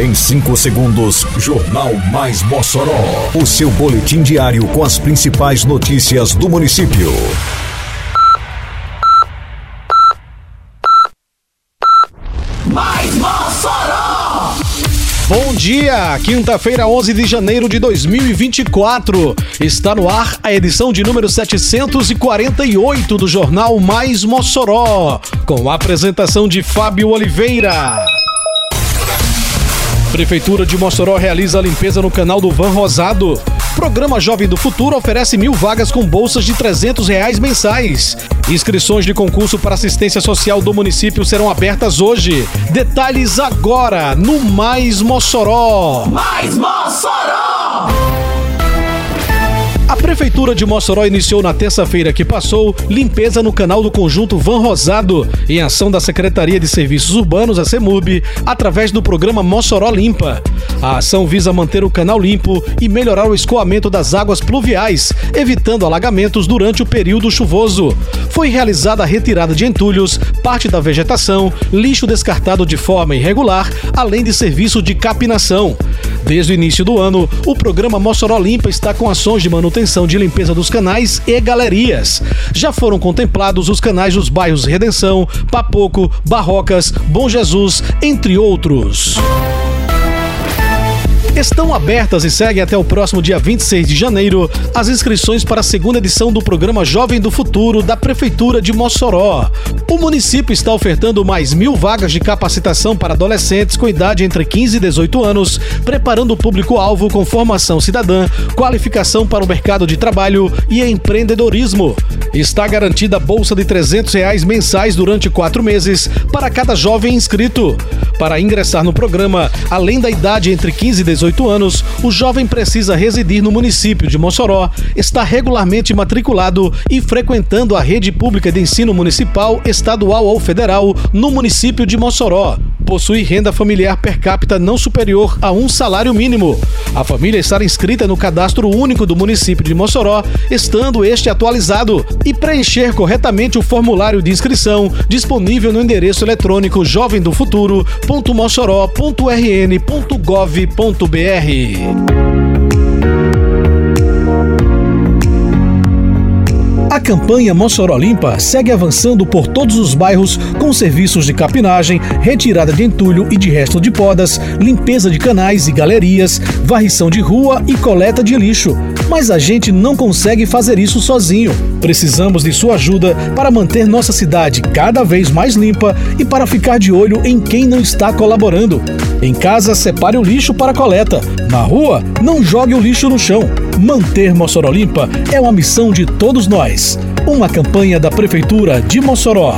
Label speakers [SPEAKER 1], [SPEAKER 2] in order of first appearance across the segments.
[SPEAKER 1] Em 5 segundos, Jornal Mais Mossoró. O seu boletim diário com as principais notícias do município.
[SPEAKER 2] Mais Mossoró!
[SPEAKER 3] Bom dia, quinta-feira, 11 de janeiro de 2024. Está no ar a edição de número 748 do Jornal Mais Mossoró, com a apresentação de Fábio Oliveira. Prefeitura de Mossoró realiza a limpeza no canal do Van Rosado. Programa Jovem do Futuro oferece mil vagas com bolsas de 300 reais mensais. Inscrições de concurso para assistência social do município serão abertas hoje. Detalhes agora no Mais Mossoró.
[SPEAKER 2] Mais Mossoró!
[SPEAKER 3] A Prefeitura de Mossoró iniciou na terça-feira que passou limpeza no canal do conjunto Van Rosado, em ação da Secretaria de Serviços Urbanos, a CEMURB, através do programa Mossoró Limpa. A ação visa manter o canal limpo e melhorar o escoamento das águas pluviais, evitando alagamentos durante o período chuvoso. Foi realizada a retirada de entulhos, parte da vegetação, lixo descartado de forma irregular, além de serviço de capinação. Desde o início do ano, o programa Mossoró Limpa está com ações de manutenção de limpeza dos canais e galerias. Já foram contemplados os canais dos bairros Redenção, Papoco, Barrocas, Bom Jesus, entre outros. Estão abertas e seguem até o próximo dia 26 de janeiro as inscrições para a segunda edição do programa Jovem do Futuro da Prefeitura de Mossoró. O município está ofertando mais mil vagas de capacitação para adolescentes com idade entre 15 e 18 anos, preparando o público-alvo com formação cidadã, qualificação para o mercado de trabalho e empreendedorismo. Está garantida bolsa de 300 reais mensais durante quatro meses para cada jovem inscrito. Para ingressar no programa, além da idade entre 15 e 18 anos, o jovem precisa residir no município de Mossoró, estar regularmente matriculado e frequentando a rede pública de ensino municipal, estadual ou federal no município de Mossoró. Possui renda familiar per capita não superior a um salário mínimo. A família estar inscrita no cadastro único do município de Mossoró, estando este atualizado, e preencher corretamente o formulário de inscrição disponível no endereço eletrônico jovemdofuturo.mossoró.rn.gov.br. A campanha Mossoró Limpa segue avançando por todos os bairros com serviços de capinagem, retirada de entulho e de resto de podas, limpeza de canais e galerias, varrição de rua e coleta de lixo. Mas a gente não consegue fazer isso sozinho. Precisamos de sua ajuda para manter nossa cidade cada vez mais limpa e para ficar de olho em quem não está colaborando. Em casa, separe o lixo para coleta. Na rua, não jogue o lixo no chão. Manter Mossoró limpa é uma missão de todos nós. Uma campanha da Prefeitura de Mossoró.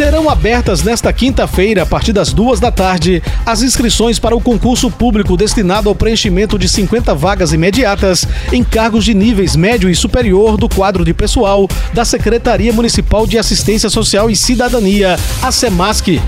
[SPEAKER 3] Serão abertas nesta quinta-feira, a partir das duas da tarde, as inscrições para o concurso público destinado ao preenchimento de 50 vagas imediatas em cargos de níveis médio e superior do quadro de pessoal da Secretaria Municipal de Assistência Social e Cidadania, a SEMASC.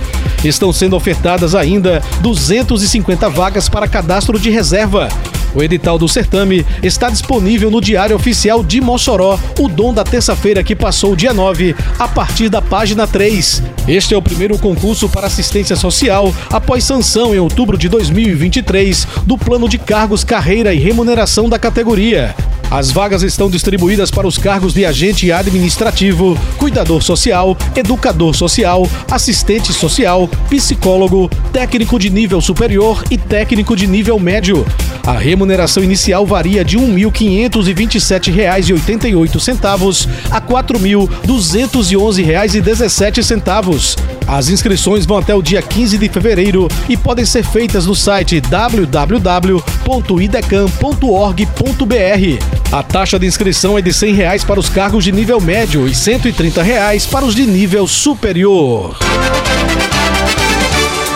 [SPEAKER 3] Estão sendo ofertadas ainda 250 vagas para cadastro de reserva. O edital do certame está disponível no Diário Oficial de Mossoró, o dom da terça-feira que passou dia 9, a partir da página 3. Este é o primeiro concurso para assistência social após sanção em outubro de 2023 do Plano de Cargos, Carreira e Remuneração da categoria. As vagas estão distribuídas para os cargos de agente administrativo, cuidador social, educador social, assistente social, psicólogo, técnico de nível superior e técnico de nível médio. A remuneração inicial varia de R$ 1.527,88 a R$ 4.211,17. As inscrições vão até o dia 15 de fevereiro e podem ser feitas no site www.idecam.org.br. A taxa de inscrição é de 100 reais para os cargos de nível médio e 130 reais para os de nível superior.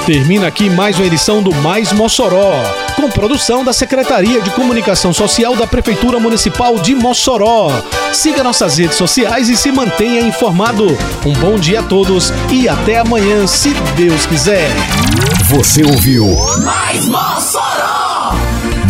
[SPEAKER 3] Termina aqui mais uma edição do Mais Mossoró, com produção da Secretaria de Comunicação Social da Prefeitura Municipal de Mossoró. Siga nossas redes sociais e se mantenha informado. Um bom dia a todos e até amanhã, se Deus quiser.
[SPEAKER 1] Você ouviu
[SPEAKER 2] Mais Mossoró!